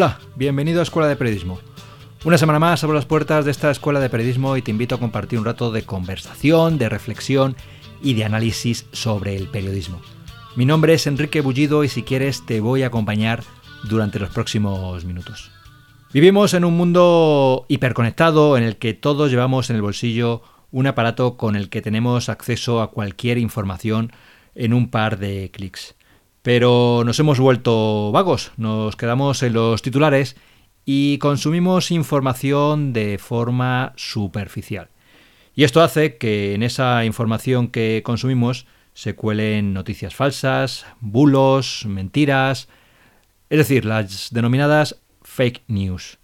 Hola, bienvenido a Escuela de Periodismo. Una semana más abro las puertas de esta Escuela de Periodismo y te invito a compartir un rato de conversación, de reflexión y de análisis sobre el periodismo. Mi nombre es Enrique Bullido y si quieres te voy a acompañar durante los próximos minutos. Vivimos en un mundo hiperconectado en el que todos llevamos en el bolsillo un aparato con el que tenemos acceso a cualquier información en un par de clics. Pero nos hemos vuelto vagos, nos quedamos en los titulares y consumimos información de forma superficial. Y esto hace que en esa información que consumimos se cuelen noticias falsas, bulos, mentiras, es decir, las denominadas fake news.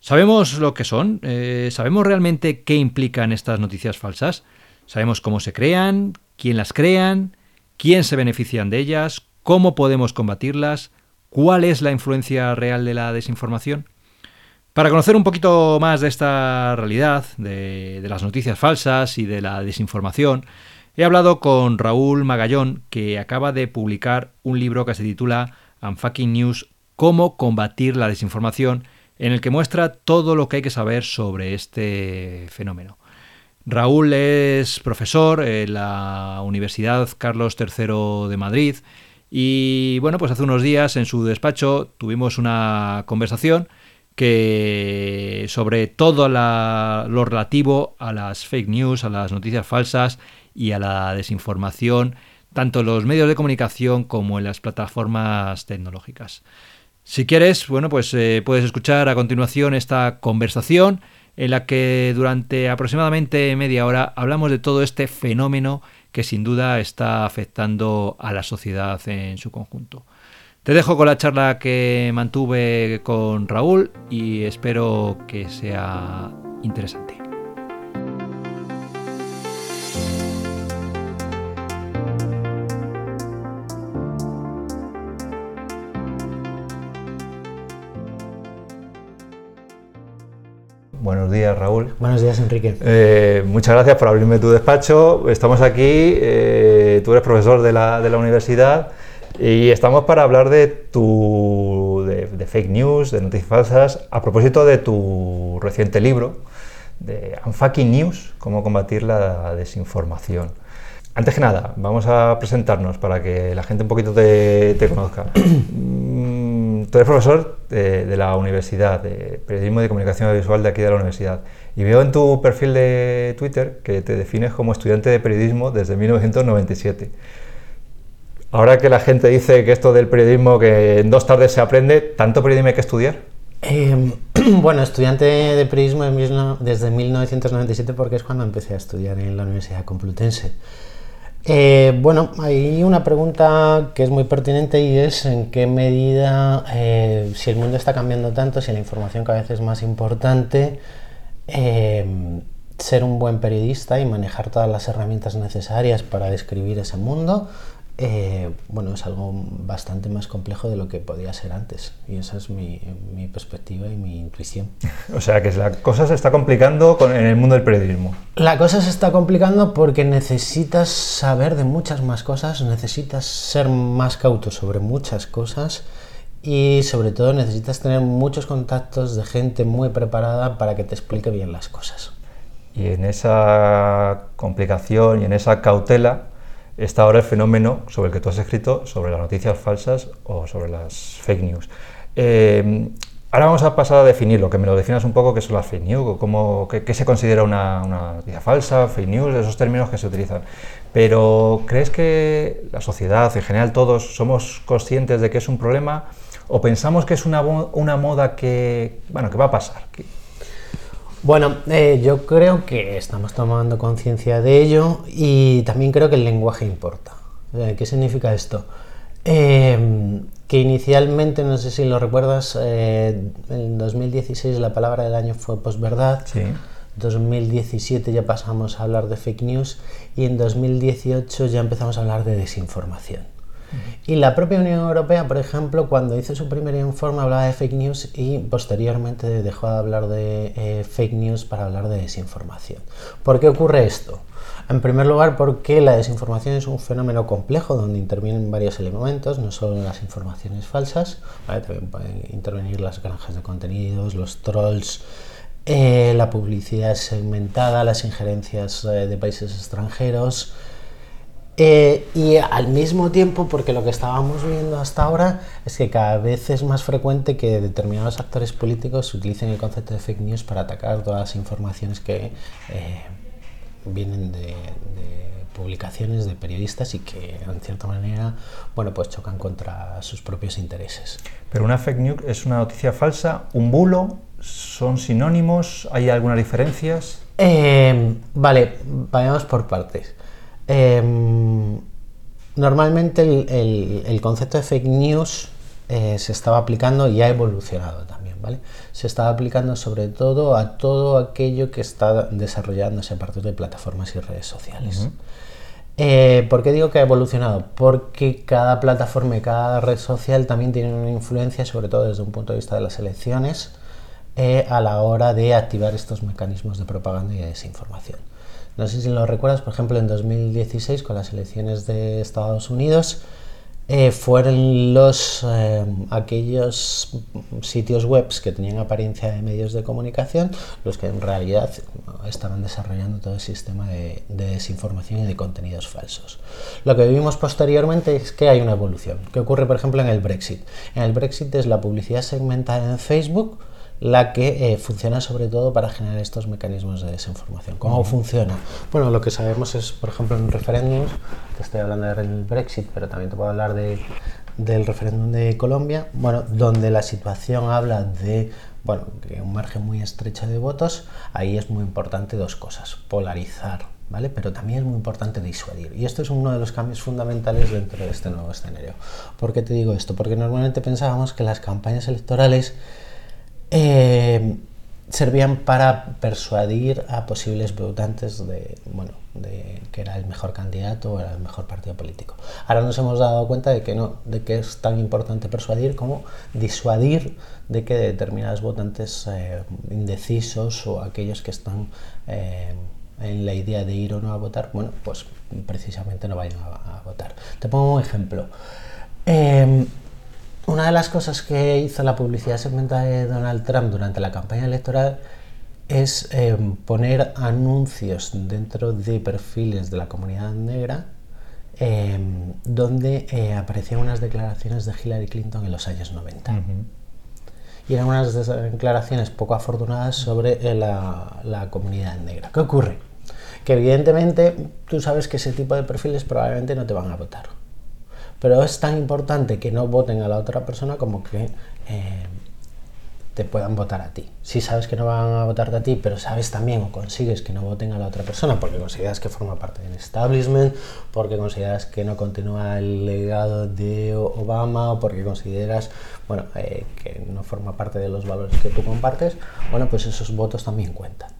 ¿Sabemos lo que son? Eh, ¿Sabemos realmente qué implican estas noticias falsas? ¿Sabemos cómo se crean? ¿Quién las crean? ¿Quién se benefician de ellas? ¿Cómo podemos combatirlas? ¿Cuál es la influencia real de la desinformación? Para conocer un poquito más de esta realidad, de, las noticias falsas y de la desinformación, he hablado con Raúl Magallón, que acaba de publicar un libro que se titula Unfucking News, Cómo combatir la desinformación, en el que muestra todo lo que hay que saber sobre este fenómeno. Raúl es profesor en la Universidad Carlos III de Madrid y bueno, pues hace unos días en su despacho tuvimos una conversación que sobre todo lo relativo a las fake news, a las noticias falsas y a la desinformación tanto en los medios de comunicación como en las plataformas tecnológicas. Si quieres, bueno, pues eh, puedes escuchar a continuación esta conversación en la que durante aproximadamente media hora hablamos de todo este fenómeno que sin duda está afectando a la sociedad en su conjunto. Te dejo con la charla que mantuve con Raúl y espero que sea interesante. Buenos días, Raúl. Buenos días, Enrique. Eh, muchas gracias por abrirme tu despacho. Estamos aquí, eh, tú eres profesor de la, de la, universidad y estamos para hablar de tu de, de, fake news, de noticias falsas, a propósito de tu reciente libro, de Unfucking News, cómo combatir la desinformación. Antes que nada, vamos a presentarnos para que la gente un poquito te, te conozca. tú eres profesor de, de, la Universidad, de Periodismo y Comunicación Audiovisual de aquí de la Universidad. Y veo en tu perfil de Twitter que te defines como estudiante de periodismo desde 1997. Ahora que la gente dice que esto del periodismo, que en dos tardes se aprende, ¿tanto periodismo hay que estudiar? Eh, bueno, estudiante de periodismo desde 1997 porque es cuando empecé a estudiar en la Universidad Complutense. Eh, bueno, hay una pregunta que es muy pertinente y es en qué medida, eh, si el mundo está cambiando tanto, si la información cada vez es más importante, eh, ser un buen periodista y manejar todas las herramientas necesarias para describir ese mundo, eh, bueno, es algo bastante más complejo de lo que podía ser antes. Y esa es mi, mi perspectiva y mi intuición. O sea, que la cosa se está complicando con, en el mundo del periodismo. La cosa se está complicando porque necesitas saber de muchas más cosas, necesitas ser más cauto sobre muchas cosas y sobre todo necesitas tener muchos contactos de gente muy preparada para que te explique bien las cosas. Y en esa complicación y en esa cautela, está ahora el fenómeno sobre el que tú has escrito, sobre las noticias falsas o sobre las fake news. Eh, ahora vamos a pasar a definirlo, que me lo definas un poco qué son las fake news, cómo, qué, se considera una, noticia falsa, fake news, esos términos que se utilizan. Pero ¿crees que la sociedad, en general todos, somos conscientes de que es un problema o pensamos que es una, una moda que, bueno, que va a pasar? Bueno, eh, yo creo que estamos tomando conciencia de ello y también creo que el lenguaje importa. Eh, ¿Qué significa esto? Eh, que inicialmente, no sé si lo recuerdas, eh, en 2016 la palabra del año fue posverdad. Sí. 2017 ya pasamos a hablar de fake news y en 2018 ya empezamos a hablar de desinformación. Y la propia Unión Europea, por ejemplo, cuando hizo su primer informe hablaba de fake news y posteriormente dejó de hablar de eh, fake news para hablar de desinformación. ¿Por qué ocurre esto? En primer lugar, porque la desinformación es un fenómeno complejo donde intervienen varios elementos, no solo las informaciones falsas, también pueden intervenir las granjas de contenidos, los trolls, eh, la publicidad segmentada, las injerencias eh, de países extranjeros. Eh, y al mismo tiempo, porque lo que estábamos viendo hasta ahora es que cada vez es más frecuente que determinados actores políticos utilicen el concepto de fake news para atacar todas las informaciones que vienen de, publicaciones de periodistas y que en cierta manera bueno pues chocan contra sus propios intereses. Pero una fake news es una noticia falsa, un bulo, son sinónimos, hay algunas diferencias. Em, vale, vayamos por partes. Em, normalmente el, concepto de fake news eh, se estaba aplicando y ha evolucionado también, ¿vale? Se estaba aplicando sobre todo a todo aquello que está desarrollándose a partir de plataformas y redes sociales. Eh, ¿Por qué digo que ha evolucionado? Porque cada plataforma y cada red social también tiene una influencia, sobre todo desde un punto de vista de las elecciones, eh, a la hora de activar estos mecanismos de propaganda y de desinformación. No sé si lo recuerdas, por ejemplo, en 2016 con las elecciones de Estados Unidos, eh, fueron los eh, aquellos sitios web que tenían apariencia de medios de comunicación los que en realidad estaban desarrollando todo el sistema de, desinformación y de contenidos falsos. Lo que vimos posteriormente es que hay una evolución. ¿Qué ocurre, por ejemplo, en el Brexit? En el Brexit es la publicidad segmentada en Facebook la que eh, funciona sobre todo para generar estos mecanismos de desinformación. ¿Cómo funciona? Bueno, lo que sabemos es, por ejemplo, en referéndums, te estoy hablando del Brexit, pero también te puedo hablar de, del referéndum de Colombia, bueno, donde la situación habla de bueno, un margen muy estrecho de votos, ahí es muy importante dos cosas, polarizar, ¿vale? Pero también es muy importante disuadir. Y esto es uno de los cambios fundamentales dentro de este nuevo escenario. ¿Por qué te digo esto? Porque normalmente pensábamos que las campañas electorales eh, servían para persuadir a posibles votantes de, bueno, de que era el mejor candidato o era el mejor partido político. Ahora nos hemos dado cuenta de que no, de que es tan importante persuadir como disuadir de que determinados votantes eh, indecisos o aquellos que están eh, en la idea de ir o no a votar, bueno, pues precisamente no vayan a, a votar. Te pongo un ejemplo. Una de las cosas que hizo la publicidad segmentada de Donald Trump durante la campaña electoral es eh, poner anuncios dentro de perfiles de la comunidad negra eh, donde eh, aparecían unas declaraciones de Hillary Clinton en los años 90. Y eran unas declaraciones poco afortunadas sobre la, la comunidad negra. ¿Qué ocurre? Que evidentemente tú sabes que ese tipo de perfiles probablemente no te van a votar pero es tan importante que no voten a la otra persona como que eh, te puedan votar a ti. Si sabes que no van a votarte a ti, pero sabes también o consigues que no voten a la otra persona porque consideras que forma parte del establishment, porque consideras que no continúa el legado de Obama o porque consideras bueno, eh, que no forma parte de los valores que tú compartes, bueno, pues esos votos también cuentan.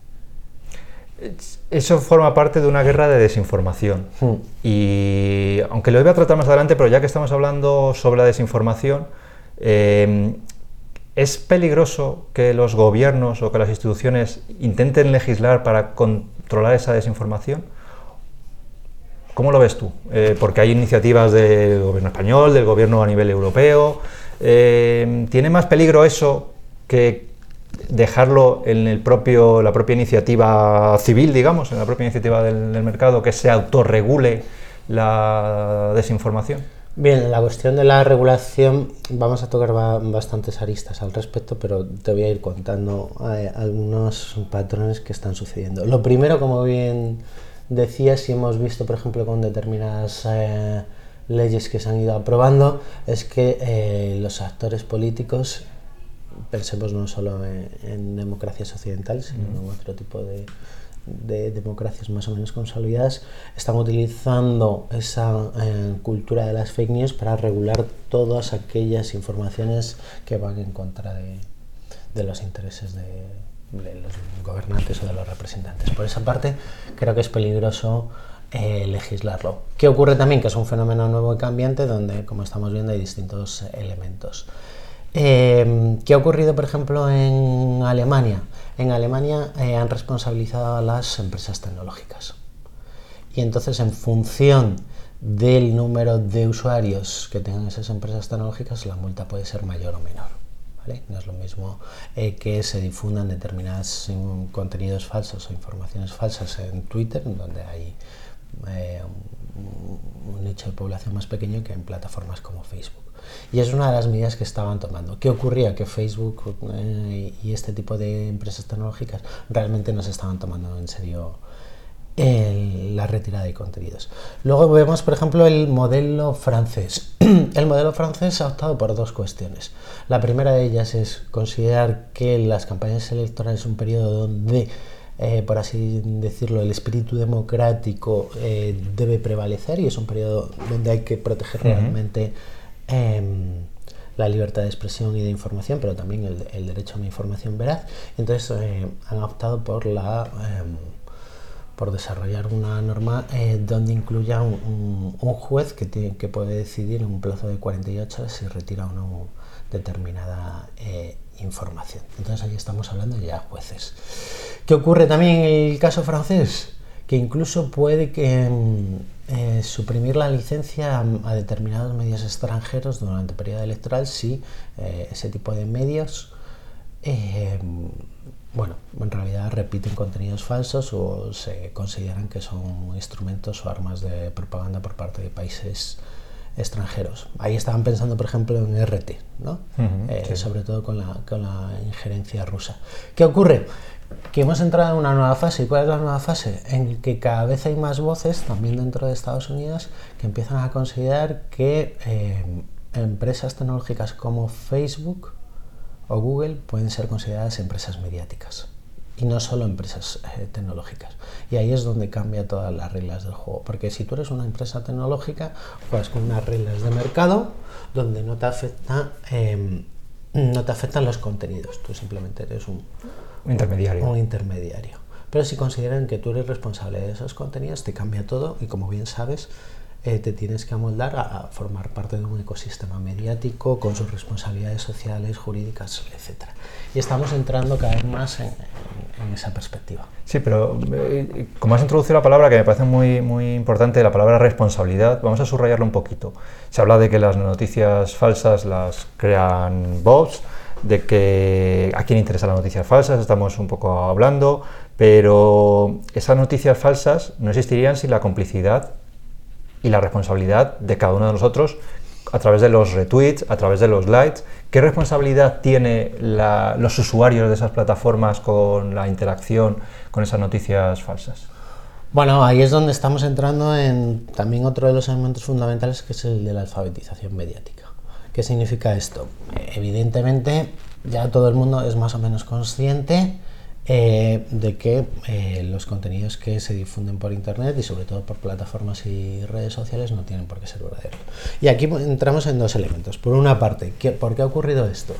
Eso forma parte de una guerra de desinformación. Hmm. Y aunque lo iba a tratar más adelante, pero ya que estamos hablando sobre la desinformación, eh, ¿es peligroso que los gobiernos o que las instituciones intenten legislar para controlar esa desinformación? ¿Cómo lo ves tú? Eh, porque hay iniciativas del gobierno español, del gobierno a nivel europeo. Eh, ¿Tiene más peligro eso que dejarlo en el propio, la propia iniciativa civil, digamos, en la propia iniciativa del, mercado, que se autorregule la desinformación? Bien, la cuestión de la regulación, vamos a tocar bastantes aristas al respecto, pero te voy a ir contando eh, algunos patrones que están sucediendo. Lo primero, como bien decías, y hemos visto, por ejemplo, con determinadas eh, leyes que se han ido aprobando, es que eh, los actores políticos pensemos no solo en, democracias occidentales, sino en otro tipo de, democracias más o menos consolidadas, están utilizando esa eh, cultura de las fake news para regular todas aquellas informaciones que van en contra de, los intereses de, de los gobernantes o de los representantes. Por esa parte, creo que es peligroso eh, legislarlo. ¿Qué ocurre también? Que es un fenómeno nuevo y cambiante donde, como estamos viendo, hay distintos elementos. Eh, ¿Qué ha ocurrido, por ejemplo, en Alemania? En Alemania eh, han responsabilizado a las empresas tecnológicas. Y entonces, en función del número de usuarios que tengan esas empresas tecnológicas, la multa puede ser mayor o menor. No es lo mismo eh, que se difundan determinados contenidos falsos o informaciones falsas en Twitter, donde hay eh, un, nicho de población más pequeño que en plataformas como Facebook. Y es una de las medidas que estaban tomando. ¿Qué ocurría? Que Facebook eh, y este tipo de empresas tecnológicas realmente no se estaban tomando en serio la retirada de contenidos. Luego vemos, por ejemplo, el modelo francés. el modelo francés ha optado por dos cuestiones. La primera de ellas es considerar que las campañas electorales es un periodo donde, eh, por así decirlo, el espíritu democrático eh, debe prevalecer y es un periodo donde hay que proteger realmente em, la libertad de expresión y de información, pero también el, derecho a una información veraz. Entonces eh, han optado por la em, por desarrollar una norma eh, donde incluya un, juez que, tiene, que puede decidir en un plazo de 48 horas si retira o no determinada eh, información. Entonces ahí estamos hablando ya jueces. ¿Qué ocurre también en el caso francés? Que incluso puede que mm, eh, suprimir la licencia a, determinados medios extranjeros durante el periodo electoral si ese tipo de medios bueno, en realidad repiten contenidos falsos o se consideran que son instrumentos o armas de propaganda por parte de países extranjeros. Ahí estaban pensando, por ejemplo, en RT, ¿no? Eh, sobre todo con la, con la injerencia rusa. ¿Qué ocurre? Que hemos entrado en una nueva fase. ¿Y cuál es la nueva fase? En que cada vez hay más voces, también dentro de Estados Unidos, que empiezan a considerar que eh, empresas tecnológicas como Facebook o Google pueden ser consideradas empresas mediáticas y no solo empresas eh, tecnológicas. Y ahí es donde cambia todas las reglas del juego. Porque si tú eres una empresa tecnológica, juegas con unas reglas de mercado donde no te, afecta, em, no te afectan los contenidos. Tú simplemente eres un, intermediario. un intermediario. Pero si consideran que tú eres responsable de esos contenidos, te cambia todo y como bien sabes, eh, te tienes que amoldar a, formar parte de un ecosistema mediático con sus responsabilidades sociales, jurídicas, etc. Y estamos entrando cada vez más en, esa perspectiva. Sí, pero eh, como has introducido la palabra que me parece muy, muy importante, la palabra responsabilidad, vamos a subrayarlo un poquito. Se habla de que las noticias falsas las crean bots, de que a quién interesan las noticias falsas, estamos un poco hablando, pero esas noticias falsas no existirían sin la complicidad y la responsabilidad de cada uno de nosotros a través de los retweets, a través de los likes. ¿Qué responsabilidad tiene los usuarios de esas plataformas con la interacción con esas noticias falsas? Bueno, ahí es donde estamos entrando en también otro de los elementos fundamentales que es el de la alfabetización mediática. ¿Qué significa esto? Evidentemente ya todo el mundo es más o menos consciente eh, de que eh, los contenidos que se difunden por Internet y sobre todo por plataformas y redes sociales no tienen por qué ser verdaderos. Y aquí entramos en dos elementos. Por una parte, ¿por qué ha ocurrido esto?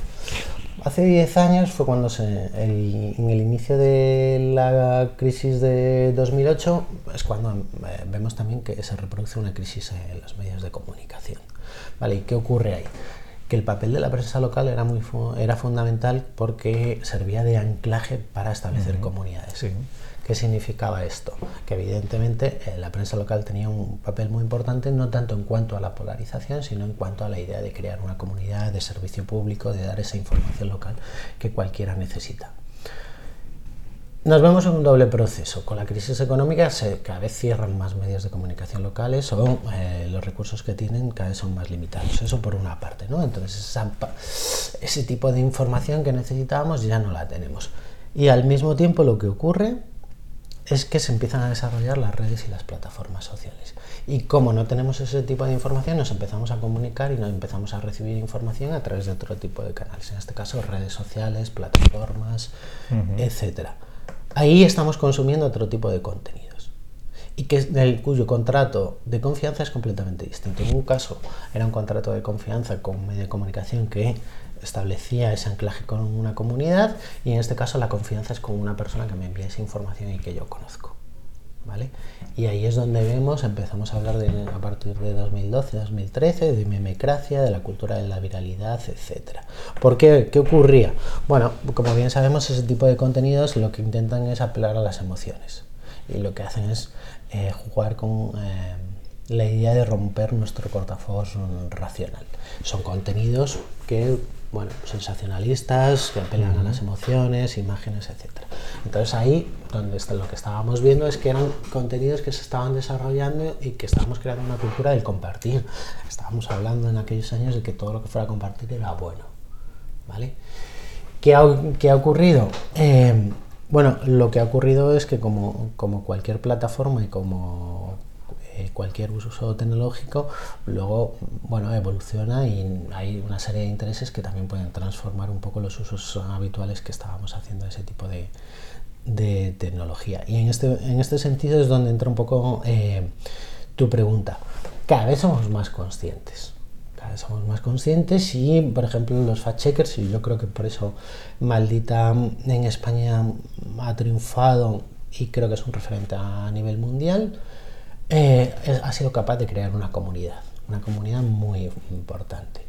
Hace 10 años fue cuando se, en el inicio de la crisis de 2008, es cuando eh, vemos también que se reproduce una crisis en los medios de comunicación. ¿Vale? ¿Y qué ocurre ahí? Que el papel de la prensa local era, muy era fundamental porque servía de anclaje para establecer comunidades. ¿Qué significaba esto? Que evidentemente eh, la prensa local tenía un papel muy importante, no tanto en cuanto a la polarización, sino en cuanto a la idea de crear una comunidad de servicio público, de dar esa información local que cualquiera necesita. Nos vemos en un doble proceso. Con la crisis económica se, cada vez cierran más medios de comunicación locales o eh, los recursos que tienen cada vez son más limitados. Eso por una parte. ¿no? Entonces ese tipo de información que necesitábamos ya no la tenemos. Y al mismo tiempo lo que ocurre es que se empiezan a desarrollar las redes y las plataformas sociales. Y como no tenemos ese tipo de información, nos empezamos a comunicar y nos empezamos a recibir información a través de otro tipo de canales. En este caso, redes sociales, plataformas, etcétera ahí estamos consumiendo otro tipo de contenidos. y que, cuyo contrato de confianza es completamente distinto. En un caso era un contrato de confianza con un medio de comunicación que establecía ese anclaje con una comunidad y en este caso la confianza es con una persona que me envía esa información y que yo conozco. ¿Vale? Y ahí es donde vemos, empezamos a hablar de, a partir de 2012, 2013, de memecracia, de la cultura de la viralidad, etc. ¿Por qué? ¿Qué ocurría? Bueno, como bien sabemos, ese tipo de contenidos lo que intentan es apelar a las emociones y lo que hacen es eh, jugar con eh, la idea de romper nuestro cortafuegos racional. Son contenidos que bueno, sensacionalistas, que apelan a las emociones, imágenes, etc. Entonces ahí donde está, lo que estábamos viendo es que eran contenidos que se estaban desarrollando y que estábamos creando una cultura del compartir. Estábamos hablando en aquellos años de que todo lo que fuera a compartir era bueno. ¿vale? ¿Qué, ha, ocurrido? Eh, bueno, lo que ha ocurrido es que como, como cualquier plataforma y como eh, cualquier uso tecnológico, luego bueno, evoluciona y hay una serie de intereses que también pueden transformar un poco los usos habituales que estábamos haciendo de ese tipo de, tecnología. Y en este, en este sentido es donde entra un poco eh, tu pregunta. Cada vez somos más conscientes. Cada vez somos más conscientes y, por ejemplo, los fact-checkers, y yo creo que por eso Maldita en España ha triunfado y creo que es un referente a nivel mundial, eh, ha sido capaz de crear una comunidad, una comunidad muy importante.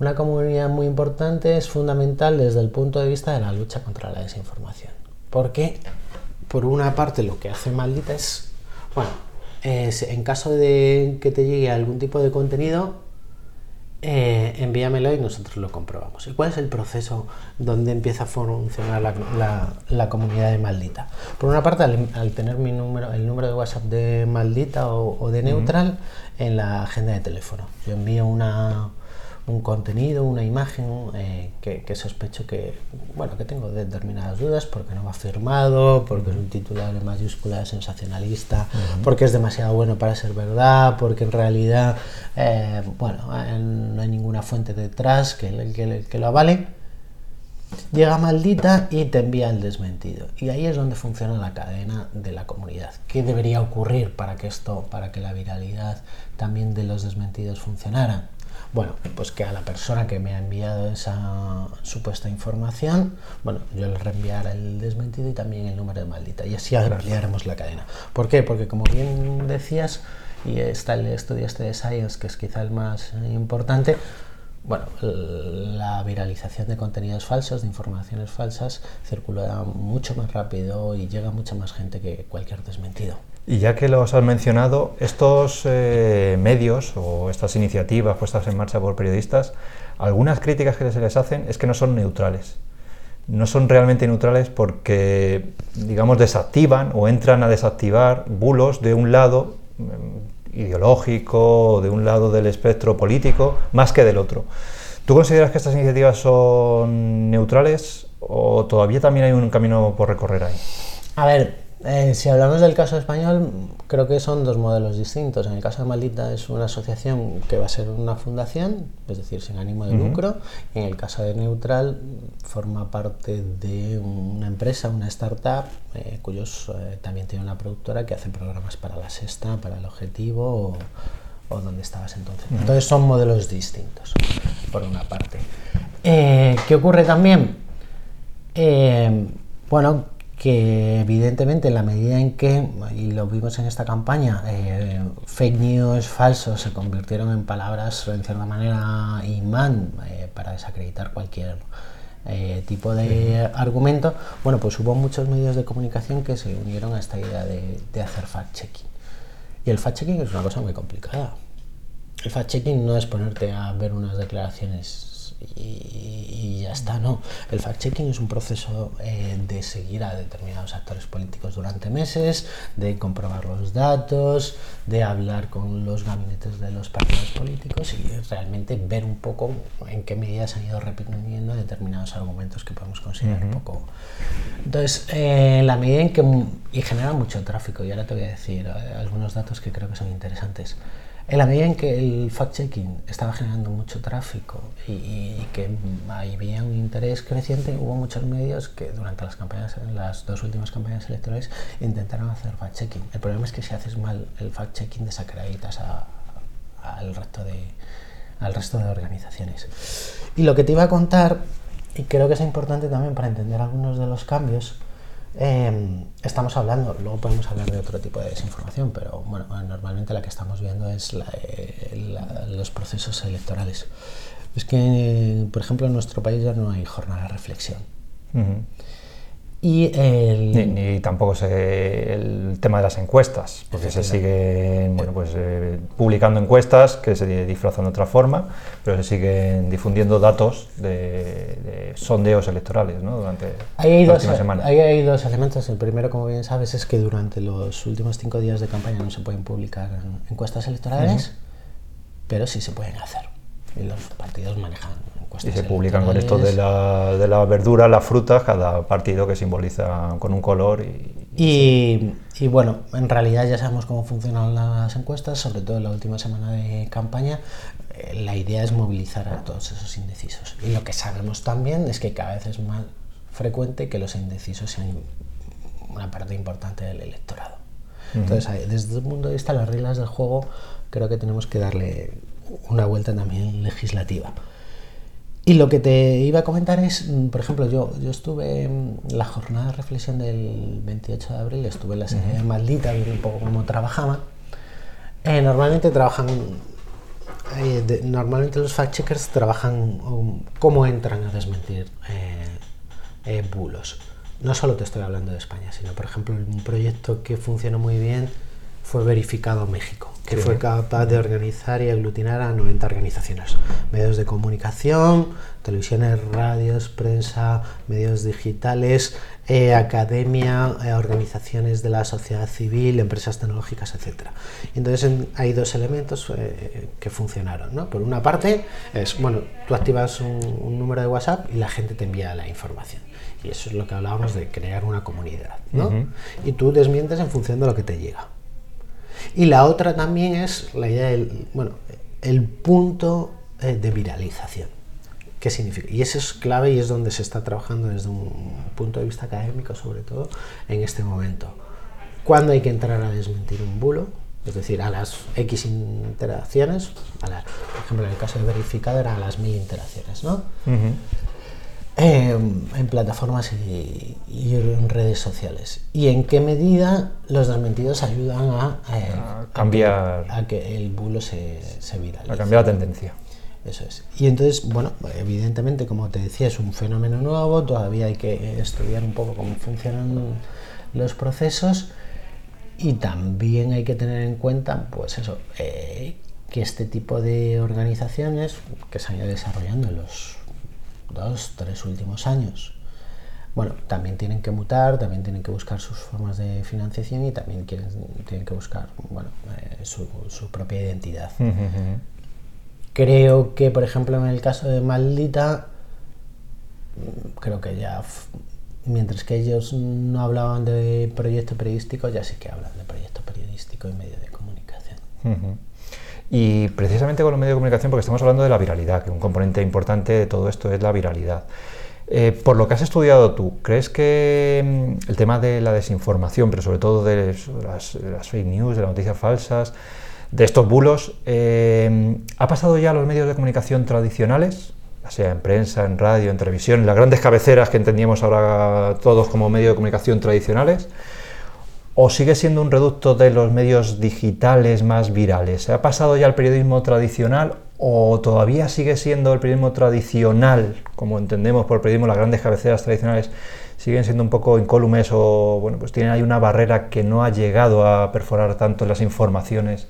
Una comunidad muy importante es fundamental desde el punto de vista de la lucha contra la desinformación. Porque, por una parte, lo que hace Maldita es, bueno, en caso de que te llegue algún tipo de contenido, eh, envíamelo y nosotros lo comprobamos. ¿Y cuál es el proceso donde empieza a funcionar la, comunidad de Maldita? Por una parte, al, tener mi número, el número de WhatsApp de Maldita o, de Neutral en la agenda de teléfono. Yo envío una, un contenido, una imagen eh, que, sospecho que, bueno, que tengo determinadas dudas porque no va firmado, porque es un titular en mayúscula sensacionalista, porque es demasiado bueno para ser verdad, porque en realidad, eh, bueno, no hay ninguna fuente detrás que, que, que lo avale. Llega maldita y te envía el desmentido. Y ahí es donde funciona la cadena de la comunidad. ¿Qué debería ocurrir para que esto, para que la viralidad también de los desmentidos funcionara? Bueno, pues que a la persona que me ha enviado esa supuesta información, bueno, yo le reenviara el desmentido y también el número de maldita. Y así ampliaremos la cadena. ¿Por qué? Porque como bien decías, y está el estudio este de Science, que es quizá el más importante, bueno, la viralización de contenidos falsos, de informaciones falsas, circula mucho más rápido y llega a mucha más gente que cualquier desmentido. Y ya que los has mencionado, estos eh, medios o estas iniciativas puestas en marcha por periodistas, algunas críticas que se les hacen es que no son neutrales. No son realmente neutrales porque, digamos, desactivan o entran a desactivar bulos de un lado mm, ideológico de un lado del espectro político más que del otro. ¿Tú consideras que estas iniciativas son neutrales o todavía también hay un camino por recorrer ahí? A ver, eh, si hablamos del caso español, creo que son dos modelos distintos. En el caso de Maldita es una asociación que va a ser una fundación, es decir, sin ánimo de lucro. Y en el caso de Neutral forma parte de una empresa, una startup, eh, cuyos eh, también tiene una productora que hace programas para la sexta, para el objetivo o, donde estabas entonces. Entonces son modelos distintos, por una parte. ¿Qué ocurre también? bueno, que evidentemente en la medida en que, y lo vimos en esta campaña, eh, fake news falsos se convirtieron en palabras en cierta manera imán eh, para desacreditar cualquier eh, tipo de argumento, bueno, pues hubo muchos medios de comunicación que se unieron a esta idea de, de hacer fact-checking. Y el fact-checking es una cosa muy complicada. El fact-checking no es ponerte a ver unas declaraciones y, ya está, ¿no? El fact-checking es un proceso eh, de seguir a determinados actores políticos durante meses, de comprobar los datos, de hablar con los gabinetes de los partidos políticos y realmente ver un poco en qué medida se han ido repitiendo determinados argumentos que podemos considerar un poco. Entonces, eh, la medida en que... y genera mucho tráfico, y ahora te voy a decir eh, algunos datos que creo que son interesantes. En la medida en que el fact-checking estaba generando mucho tráfico y, que había un interés creciente, hubo muchos medios que durante las campañas, en las dos últimas campañas electorales, intentaron hacer fact-checking. El problema es que si haces mal el fact-checking desacreditas al resto de al resto de organizaciones. Y lo que te iba a contar, y creo que es importante también para entender algunos de los cambios, Em, estamos hablando, luego podemos hablar de otro tipo de desinformación, pero bueno, normalmente la que estamos viendo es eh, los procesos electorales. Es que, por ejemplo, en nuestro país ya no hay jornada de reflexión. Y el... ni, tampoco sé el tema de las encuestas, porque se siguen bueno, pues, eh, publicando encuestas que se disfrazan de otra forma, pero se siguen difundiendo datos de, sondeos electorales ¿no? durante hay la última semana. Ahí hay dos elementos. El primero, como bien sabes, es que durante los últimos cinco días de campaña no se pueden publicar encuestas electorales, pero sí se pueden hacer. Y los partidos manejan y se publican con esto de la, de la, verdura, las frutas, cada partido que simboliza con un color. Y, y, bueno, en realidad ya sabemos cómo funcionan las encuestas, sobre todo en la última semana de campaña. Eh, la idea es movilizar a todos esos indecisos. Y lo que sabemos también es que cada vez es más frecuente que los indecisos sean una parte importante del electorado. Entonces, desde el punto de vista de las reglas del juego, creo que tenemos que darle una vuelta también legislativa. Y lo que te iba a comentar es, mm, por ejemplo, yo, yo estuve en la jornada de reflexión del 28 de abril, estuve en la serie Maldita, viendo un poco cómo trabajaba. Eh, normalmente trabajan, eh, normalmente los fact-checkers trabajan um, cómo entran a desmentir eh, bulos. No solo te estoy hablando de España, sino, por ejemplo, un proyecto que funcionó muy bien fue verificado México que fue capaz de organizar y aglutinar a 90 organizaciones, medios de comunicación, televisiones, radios, prensa, medios digitales, eh, academia, eh, organizaciones de la sociedad civil, empresas tecnológicas, etc. Entonces hay dos elementos eh, que funcionaron. ¿no? Por una parte es, bueno, tú activas un, número de WhatsApp y la gente te envía la información. Y eso es lo que hablábamos de crear una comunidad. ¿no? Y tú desmientes en función de lo que te llega. Y la otra también es la idea del, bueno, el punto de viralización. ¿Qué significa? Y eso es clave y es donde se está trabajando desde un punto de vista académico, sobre todo en este momento. ¿Cuándo hay que entrar a desmentir un bulo? Es decir, a las X interacciones, a por ejemplo, en el caso de verificado era a las mil interacciones, ¿no? En plataformas y, en redes sociales. ¿Y en qué medida los desmentidos ayudan a, eh, cambiar a que, el bulo se, se viralice? A cambiar la tendencia. Eso es. Y entonces, bueno, evidentemente, como te decía, es un fenómeno nuevo, todavía hay que estudiar un poco cómo funcionan los procesos y también hay que tener en cuenta, pues eso, eh, que este tipo de organizaciones que se han ido desarrollando en los dos, tres últimos años, bueno, también tienen que mutar, también tienen que buscar sus formas de financiación y también quieren, tienen que buscar bueno, eh, su, propia identidad. Creo que, por ejemplo, en el caso de Maldita, creo que ya, mientras que ellos no hablaban de proyecto periodístico, ya sí que hablan de proyecto periodístico y medio de comunicación. Y precisamente con los medios de comunicación, porque estamos hablando de la viralidad, que un componente importante de todo esto es la viralidad. Eh, por lo que has estudiado tú, ¿crees que mm, el tema de la desinformación, pero sobre todo de las, fake news, de las noticias falsas, de estos bulos, eh, ha pasado ya a los medios de comunicación tradicionales, sea en prensa, en radio, en televisión, las grandes cabeceras que entendíamos ahora todos como medios de comunicación tradicionales? O sigue siendo un reducto de los medios digitales más virales? ¿Se ha pasado ya al periodismo tradicional o todavía sigue siendo el periodismo tradicional, como entendemos por periodismo, las grandes cabeceras tradicionales siguen siendo un poco incólumes o bueno, pues tienen ahí una barrera que no ha llegado a perforar tanto las informaciones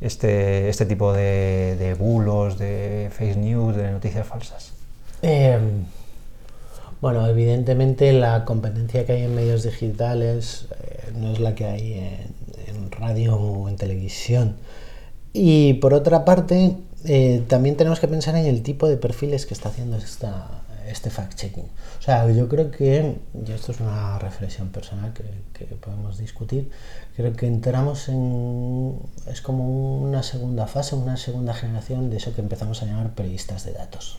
este, este tipo de, bulos, de fake news, de noticias falsas? Em, bueno, evidentemente la competencia que hay en medios digitales eh, no es la que hay en, radio o en televisión. Y por otra parte, eh, también tenemos que pensar en el tipo de perfiles que está haciendo esta, este fact-checking. O sea, yo creo que, y esto es una reflexión personal que, podemos discutir, creo que entramos en, es como una segunda fase, una segunda generación de eso que empezamos a llamar periodistas de datos.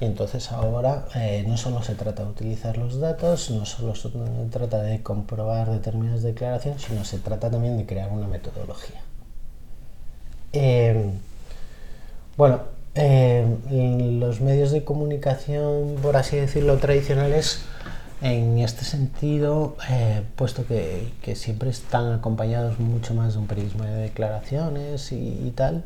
Y entonces ahora eh, no solo se trata de utilizar los datos, no solo se trata de comprobar determinadas declaraciones, sino se trata también de crear una metodología. Eh, bueno, eh, los medios de comunicación, por así decirlo, tradicionales, en este sentido, eh, puesto que, siempre están acompañados mucho más de un periodismo de declaraciones y, tal,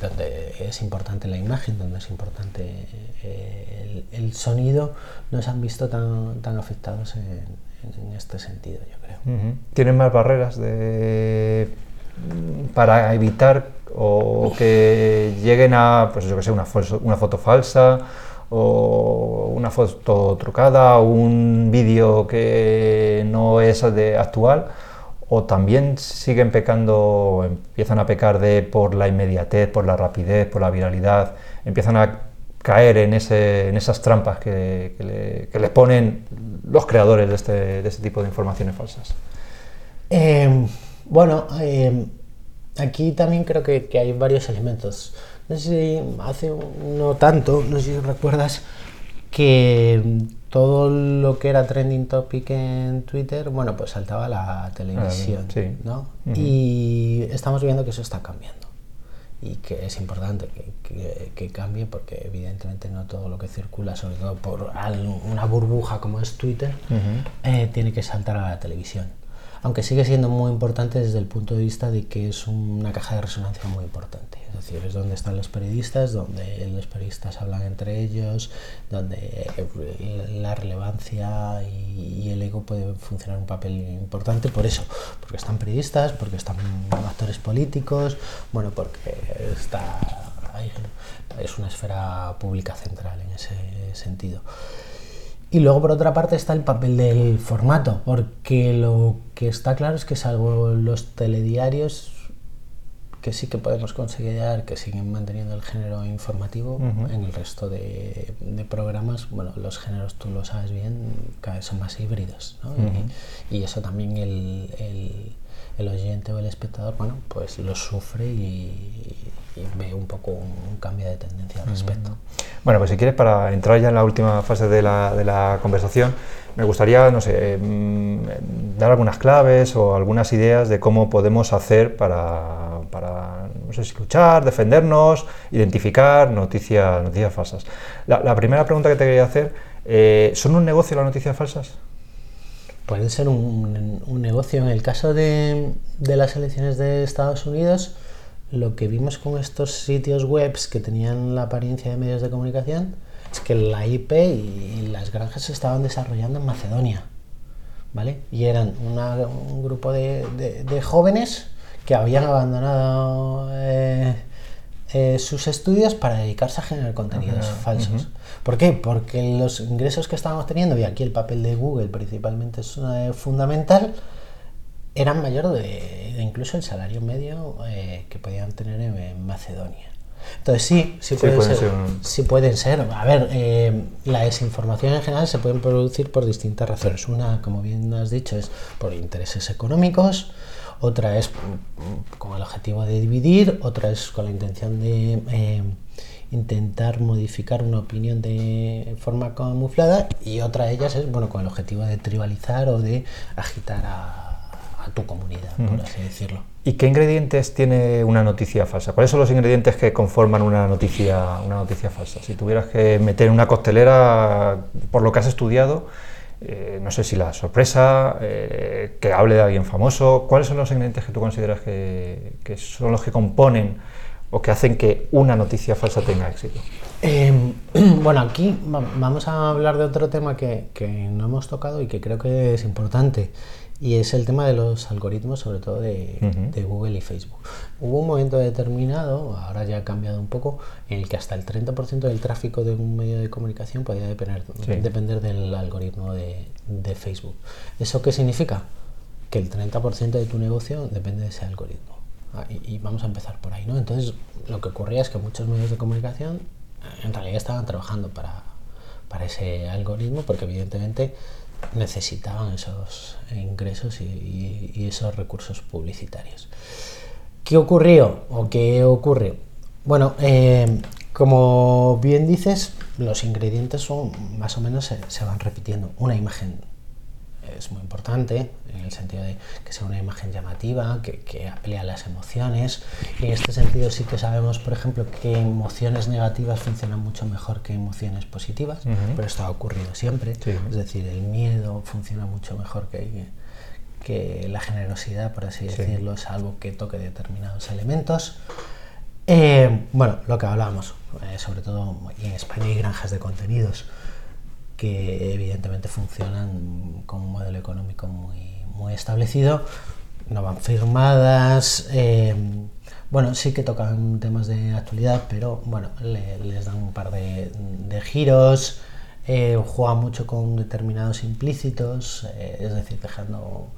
donde es importante la imagen, donde es importante eh, el, sonido, no se han visto tan, tan afectados en, este sentido, yo creo. ¿Tienen más barreras de para evitar o que lleguen a, pues yo que sé, una, una foto falsa o una foto trucada o un vídeo que no es de actual o también siguen pecando, empiezan a pecar de por la inmediatez, por la rapidez, por la viralidad, empiezan a caer en, ese, en esas trampas que, les ponen los creadores de este, de este tipo de informaciones falsas. Eh, bueno, eh, aquí también creo que, hay varios elementos. No sé si hace no tanto, no sé si recuerdas que todo lo que era trending topic en Twitter, bueno, pues saltaba la televisión, ¿no? Y estamos viendo que eso está cambiando y que es importante que, cambie porque evidentemente no todo lo que circula, sobre todo por una burbuja como es Twitter, eh, tiene que saltar a la televisión aunque sigue siendo muy importante desde el punto de vista de que es una caja de resonancia muy importante. Es decir, es donde están los periodistas, donde los periodistas hablan entre ellos, donde la relevancia y, el ego puede funcionar un papel importante por eso, porque están periodistas, porque están actores políticos, bueno, porque está, es una esfera pública central en ese sentido. Y luego, por otra parte, está el papel del formato, porque lo que está claro es que salvo los telediarios, que sí que podemos considerar que siguen manteniendo el género informativo, en el resto de, programas, bueno, los géneros, tú lo sabes bien, cada vez son más híbridos, ¿no? y, eso también el, el, el, oyente o el espectador, bueno, pues lo sufre y, ve un poco un, cambio de tendencia al respecto. Bueno, pues si quieres, para entrar ya en la última fase de la, de la conversación, me gustaría, no sé, mm, dar algunas claves o algunas ideas de cómo podemos hacer para, para no sé, escuchar, defendernos, identificar noticias, noticias falsas. La, primera pregunta que te quería hacer, eh, ¿son un negocio las noticias falsas? Pueden ser un, un negocio. En el caso de, de las elecciones de Estados Unidos, lo que vimos con estos sitios web que tenían la apariencia de medios de comunicación es que la IP y las granjas se estaban desarrollando en Macedonia, ¿vale? Y eran un grupo de, jóvenes que habían abandonado eh, eh, sus estudios para dedicarse a generar contenidos falsos. ¿Por qué? Porque los ingresos que estaban obteniendo, y aquí el papel de Google principalmente es eh, fundamental, eran mayor de, incluso el salario medio eh, que podían tener en, Macedonia. Entonces sí, sí, pueden, ser, sí pueden ser. A ver, eh, la desinformación en general se puede producir por distintas razones. Una, como bien has dicho, es por intereses económicos, otra es con el objetivo de dividir, otra es con la intención de eh, intentar modificar una opinión de forma camuflada y otra de ellas es bueno con el objetivo de tribalizar o de agitar a a tu comunidad, por así decirlo. ¿Y qué ingredientes tiene una noticia falsa? ¿Cuáles son los ingredientes que conforman una noticia, una noticia falsa? Si tuvieras que meter una costelera, por lo que has estudiado, eh, no sé si la sorpresa, eh, que hable de alguien famoso, ¿cuáles son los ingredientes que tú consideras que, son los que componen o que hacen que una noticia falsa tenga éxito? Em, bueno, aquí vamos a hablar de otro tema que, que no hemos tocado y que creo que es importante y es el tema de los algoritmos, sobre todo de, Google y Facebook. Hubo un momento determinado, ahora ya ha cambiado un poco, en el que hasta el 30% del tráfico de un medio de comunicación podía depender, depender del algoritmo de, Facebook. ¿Eso qué significa? Que el 30% de tu negocio depende de ese algoritmo. Ah, y, vamos a empezar por ahí, ¿no? Entonces, lo que ocurría es que muchos medios de comunicación en realidad estaban trabajando para, para ese algoritmo porque evidentemente necesitaban esos ingresos y, esos recursos publicitarios. ¿Qué ocurrió o qué ocurre? Bueno, eh, como bien dices, los ingredientes son más o menos se van repitiendo. Una imagen es muy importante en el sentido de que sea una imagen llamativa, que, que apele a las emociones. Y en este sentido sí que sabemos, por ejemplo, que emociones negativas funcionan mucho mejor que emociones positivas, pero esto ha ocurrido siempre. Es decir, el miedo funciona mucho mejor que, que la generosidad, por así decirlo, salvo que toque determinados elementos. Eh, bueno, lo que hablábamos, eh, sobre todo en España hay granjas de contenidos que evidentemente funcionan con un modelo económico muy, muy establecido, no van firmadas, eh, bueno, sí que tocan temas de actualidad, pero bueno, les dan un par de, giros, eh, juegan mucho con determinados implícitos, eh, es decir, dejando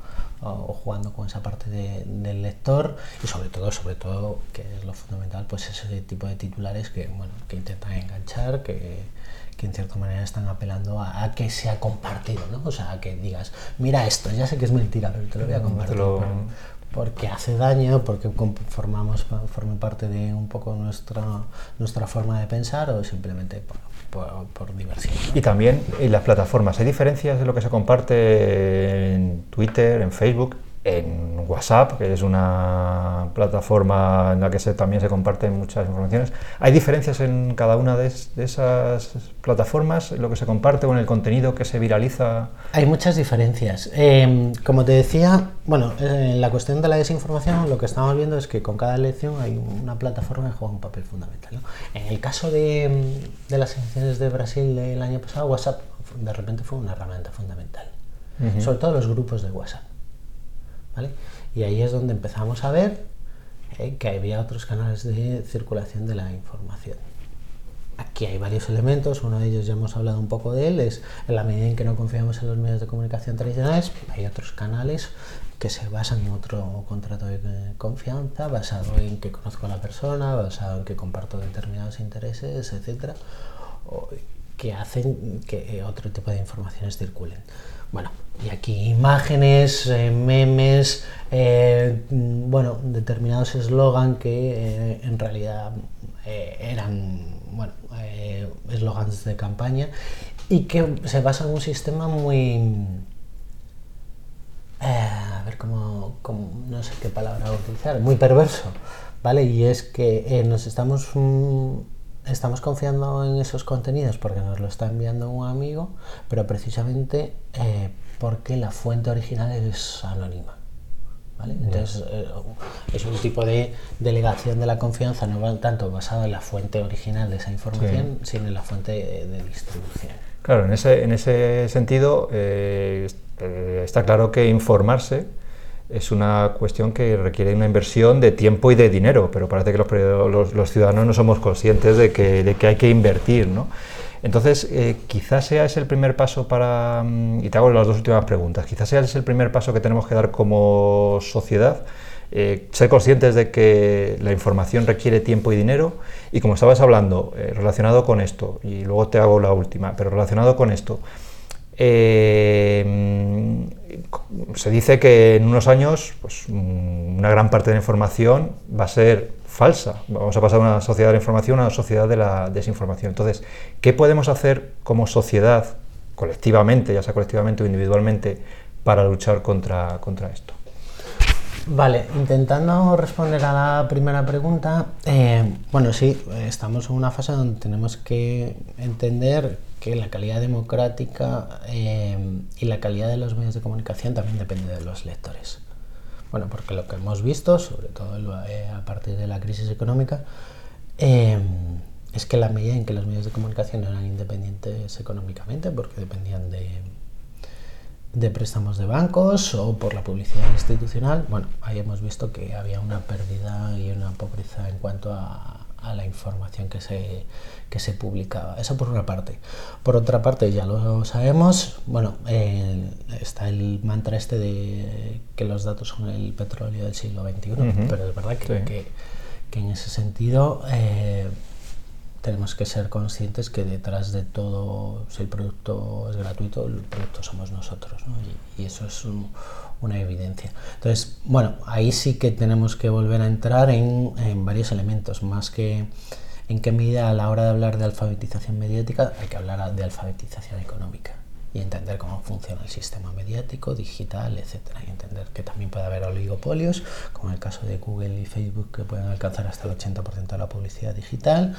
o jugando con esa parte del lector y sobre todo, sobre todo, que es lo fundamental, pues ese tipo de titulares que, bueno, que intentan enganchar, que, que en cierta manera están apelando a, que sea compartido, ¿no? O sea, a que digas, mira esto, ya sé que es mentira, pero te lo voy a compartir. porque hace daño, porque formamos, forma parte de un poco nuestra, nuestra forma de pensar o simplemente por, por, diversión. Y también en las plataformas, ¿hay diferencias de lo que se comparte en Twitter, en Facebook? En WhatsApp, que es una plataforma en la que se, también se comparten muchas informaciones. ¿Hay diferencias en cada una de, esas plataformas, en lo que se comparte o en el contenido que se viraliza? Hay muchas diferencias. Em, como te decía, bueno, en la cuestión de la desinformación, lo que estamos viendo es que con cada elección hay una plataforma que juega un papel fundamental. En el caso de, de, las elecciones de Brasil del año pasado, WhatsApp de repente fue una herramienta fundamental, sobre todo los grupos de WhatsApp. Y ahí es donde empezamos a ver eh, que había otros canales de circulación de la información. Aquí hay varios elementos, uno de ellos ya hemos hablado un poco de él, es en la medida en que no confiamos en los medios de comunicación tradicionales, hay otros canales que se basan en otro contrato de confianza, basado en que conozco a la persona, basado en que comparto determinados intereses, etcétera, que hacen que eh, otro tipo de informaciones circulen. Bueno, y aquí imágenes, eh, memes, eh, bueno, determinados eslogan que en realidad eran, bueno, eslogans de campaña y que se basa en un sistema muy... a ver cómo, no sé qué palabra utilizar, muy perverso, ¿vale? Y es que nos estamos... Mm, estamos confiando en esos contenidos porque nos lo está enviando un amigo, pero precisamente eh, porque la fuente original es anónima. ¿vale? Entonces eh, es un tipo de delegación de la confianza no tanto basado en la fuente original de esa información, sino en la fuente de, distribución. Claro, en ese, en ese sentido eh, está claro que informarse es una cuestión que requiere una inversión de tiempo y de dinero, pero parece que los, los, ciudadanos no somos conscientes de que, hay que invertir. ¿no? Entonces, eh, quizás sea ese el primer paso para, mm, y te hago las dos últimas preguntas, quizás sea ese el primer paso que tenemos que dar como sociedad, eh, ser conscientes de que la información requiere tiempo y dinero, y como estabas hablando, eh, relacionado con esto, y luego te hago la última, pero relacionado con esto, se dice que en unos años pues, una gran parte de la información va a ser falsa. Vamos a pasar de una sociedad de la información a una sociedad de la desinformación. Entonces, ¿qué podemos hacer como sociedad, colectivamente, ya sea colectivamente o individualmente, para luchar contra, contra esto? Vale, intentando responder a la primera pregunta, eh, bueno, sí, estamos en una fase donde tenemos que entender que la calidad democrática eh, y la calidad de los medios de comunicación también depende de los lectores. Bueno, porque lo que hemos visto, sobre todo eh, a partir de la crisis económica, es que la medida en que los medios de comunicación eran independientes económicamente, porque dependían de de préstamos de bancos o por la publicidad institucional, bueno, ahí hemos visto que había una pérdida y una pobreza en cuanto a, la información que se, que se publicaba. Eso por una parte. Por otra parte, ya lo sabemos, bueno, está el mantra este de que los datos son el petróleo del siglo XXI, pero es verdad que, que, en ese sentido... Eh, tenemos que ser conscientes que detrás de todo, si el producto es gratuito, el producto somos nosotros, y, eso es una evidencia. Entonces, bueno, ahí sí que tenemos que volver a entrar en, en, varios elementos, más que en qué medida a la hora de hablar de alfabetización mediática hay que hablar de alfabetización económica y entender cómo funciona el sistema mediático, digital, etcétera, y entender que también puede haber oligopolios, como en el caso de Google y Facebook, que pueden alcanzar hasta el 80% de la publicidad digital,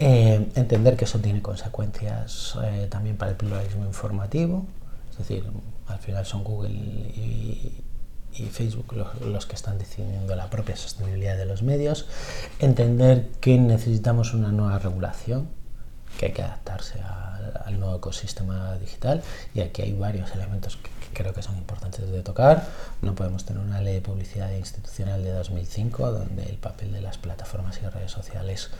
eh, entender que eso tiene consecuencias eh, también para el pluralismo informativo, es decir, al final son Google y, Facebook los, que están decidiendo la propia sostenibilidad de los medios, entender que necesitamos una nueva regulación, que hay que adaptarse al nuevo ecosistema digital y aquí hay varios elementos que, creo que son importantes de tocar. No podemos tener una ley de publicidad institucional de 2005 donde el papel de las plataformas y redes sociales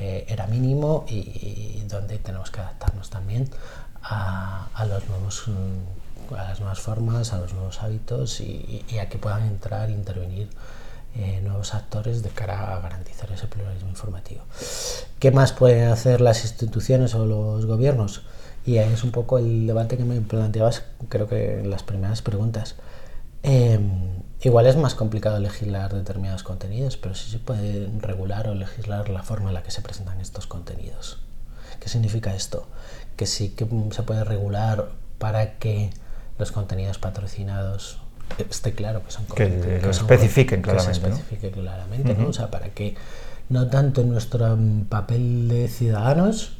eh, era mínimo y, donde tenemos que adaptarnos también a, los nuevos, mm, a las nuevas formas, a los nuevos hábitos y, a que puedan entrar e intervenir eh, nuevos actores de cara a garantizar ese pluralismo informativo. ¿Qué más pueden hacer las instituciones o los gobiernos? Y ahí es un poco el debate que me planteabas, creo que en las primeras preguntas. Em, igual es más complicado legislar determinados contenidos, pero sí se puede regular o legislar la forma en la que se presentan estos contenidos. ¿Qué significa esto? Que sí que se puede regular para que los contenidos patrocinados esté claro que son que, que, lo especifiquen claramente. Que se especifique claramente, ¿no? O sea, para que no tanto en nuestro papel de ciudadanos,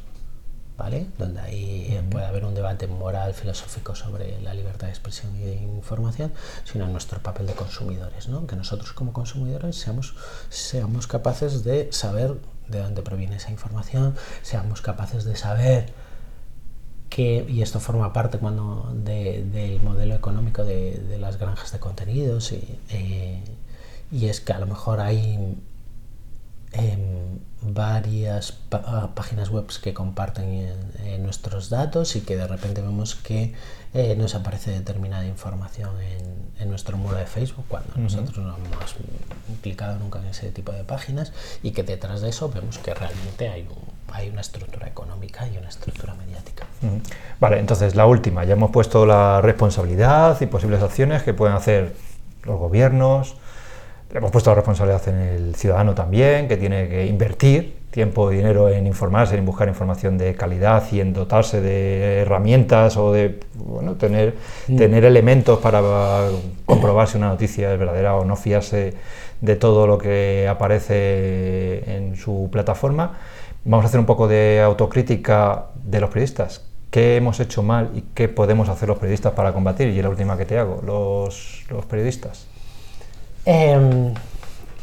¿vale? Donde ahí puede haber un debate moral, filosófico sobre la libertad de expresión y de información, sino en nuestro papel de consumidores, ¿no? Que nosotros como consumidores seamos, seamos capaces de saber de dónde proviene esa información, seamos capaces de saber y esto forma parte cuando del modelo económico de, las granjas de contenidos, y, eh, y, es que a lo mejor hay em, varias ah, páginas web que comparten nuestros datos y que de repente vemos que eh, nos aparece determinada información en, nuestro muro de Facebook cuando nosotros no hemos clicado nunca en ese tipo de páginas y que detrás de eso vemos que realmente hay un hay una estructura económica y una estructura mediática. Vale, entonces la última, ya hemos puesto la responsabilidad y posibles acciones que pueden hacer los gobiernos, hemos puesto la responsabilidad en el ciudadano también, que tiene que invertir tiempo y dinero en informarse, en buscar información de calidad y en dotarse de herramientas o de bueno, tener, mm. tener elementos para comprobar si una noticia es verdadera o no fiarse de todo lo que aparece en su plataforma. Vamos a hacer un poco de autocrítica de los periodistas. ¿Qué hemos hecho mal y qué podemos hacer los periodistas para combatir? Y la última que te hago, los, periodistas. Em,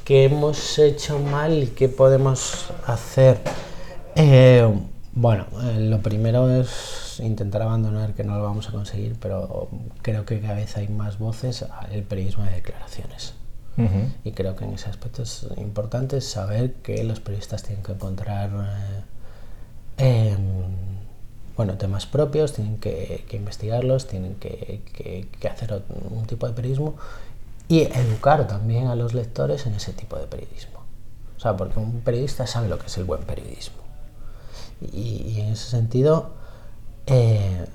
¿Qué hemos hecho mal y qué podemos hacer? Eh, bueno, eh, lo primero es intentar abandonar, que no lo vamos a conseguir, pero creo que cada vez hay más voces el periodismo de declaraciones. Y creo que en ese aspecto es importante saber que los periodistas tienen que encontrar eh, em, bueno, temas propios, tienen que, investigarlos, tienen que, hacer un tipo de periodismo y educar también a los lectores en ese tipo de periodismo. O sea, porque un periodista sabe lo que es el buen periodismo. Y, y en ese sentido, eh,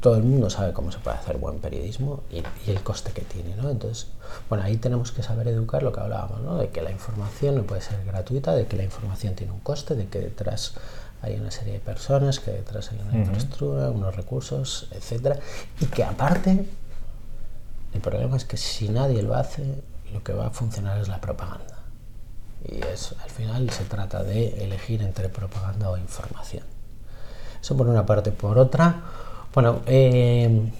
todo el mundo sabe cómo se puede hacer buen periodismo y, el coste que tiene, ¿no? Entonces, bueno, ahí tenemos que saber educar lo que hablábamos, ¿no? De que la información no puede ser gratuita, de que la información tiene un coste, de que detrás hay una serie de personas, que detrás hay una infraestructura, unos recursos, etcétera, y que aparte el problema es que si nadie lo hace, lo que va a funcionar es la propaganda. Y es, al final se trata de elegir entre propaganda o información. Eso por una parte. Por otra, bueno, eh,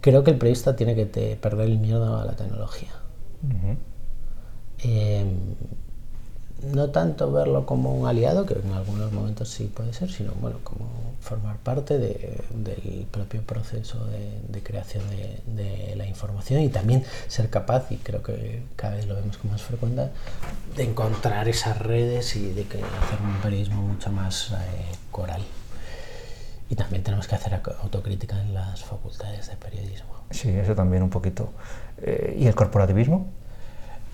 creo que el periodista tiene que perder el miedo a la tecnología. Eh, no tanto verlo como un aliado, que en algunos momentos sí puede ser, sino bueno, como formar parte del propio proceso de, creación de, la información y también ser capaz, y creo que cada vez lo vemos con más frecuencia, de encontrar esas redes y de hacer un periodismo mucho más eh, coral. Y también tenemos que hacer autocrítica en las facultades de periodismo. Sí, eso también un poquito. Eh, ¿Y el corporativismo?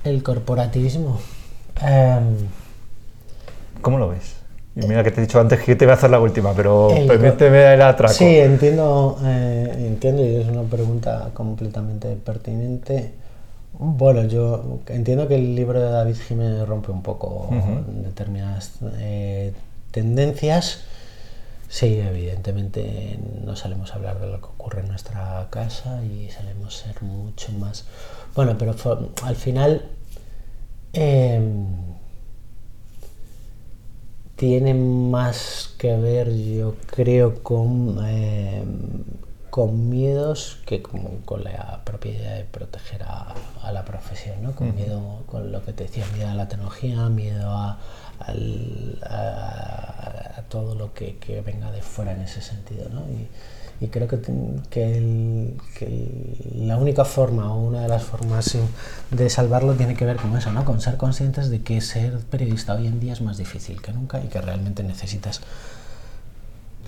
El corporativismo. Em, ¿Cómo lo ves? Y mira que te he dicho antes que te voy a hacer la última, pero permíteme el atraco. Sí, entiendo, eh, entiendo y es una pregunta completamente pertinente. Bueno, yo entiendo que el libro de David Jiménez rompe un poco determinadas eh, tendencias. Sí, evidentemente no salimos a hablar de lo que ocurre en nuestra casa y salimos a ser mucho más... Bueno, pero al final... Em, tiene más que ver, yo creo, con, eh, con miedos que con, la propiedad de proteger a, la profesión, ¿no? Con miedo, con lo que te decía, miedo a la tecnología, miedo a, todo lo que, venga de fuera en ese sentido, ¿no? Y creo que, que, la única forma o una de las formas de salvarlo tiene que ver con eso, ¿no? con ser conscientes de que ser periodista hoy en día es más difícil que nunca y que realmente necesitas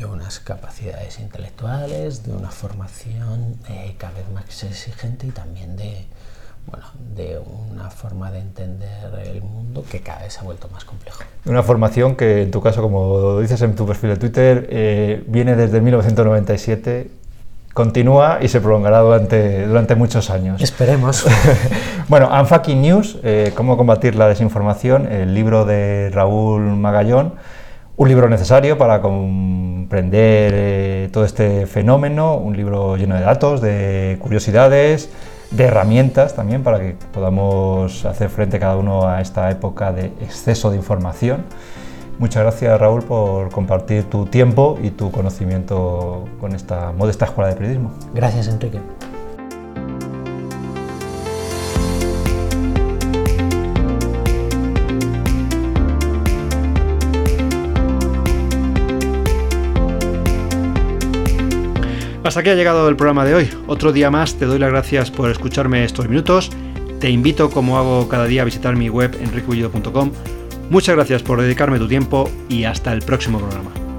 de unas capacidades intelectuales, de una formación eh, cada vez más exigente y también de, bueno, de una forma de entender el mundo que cada vez se ha vuelto más complejo. Una formación que en tu caso, como dices en tu perfil de Twitter, eh, viene desde 1997, continúa y se prolongará durante, durante muchos años. Esperemos. bueno, Unfucking News, eh, Cómo combatir la desinformación, el libro de Raúl Magallón, un libro necesario para comprender eh, todo este fenómeno, un libro lleno de datos, de curiosidades, de herramientas también para que podamos hacer frente cada uno a esta época de exceso de información. Muchas gracias Raúl por compartir tu tiempo y tu conocimiento con esta modesta escuela de periodismo. Gracias Enrique. Hasta aquí ha llegado el programa de hoy. Otro día más te doy las gracias por escucharme estos minutos. Te invito, como hago cada día, a visitar mi web enriqueullido.com. Muchas gracias por dedicarme tu tiempo y hasta el próximo programa.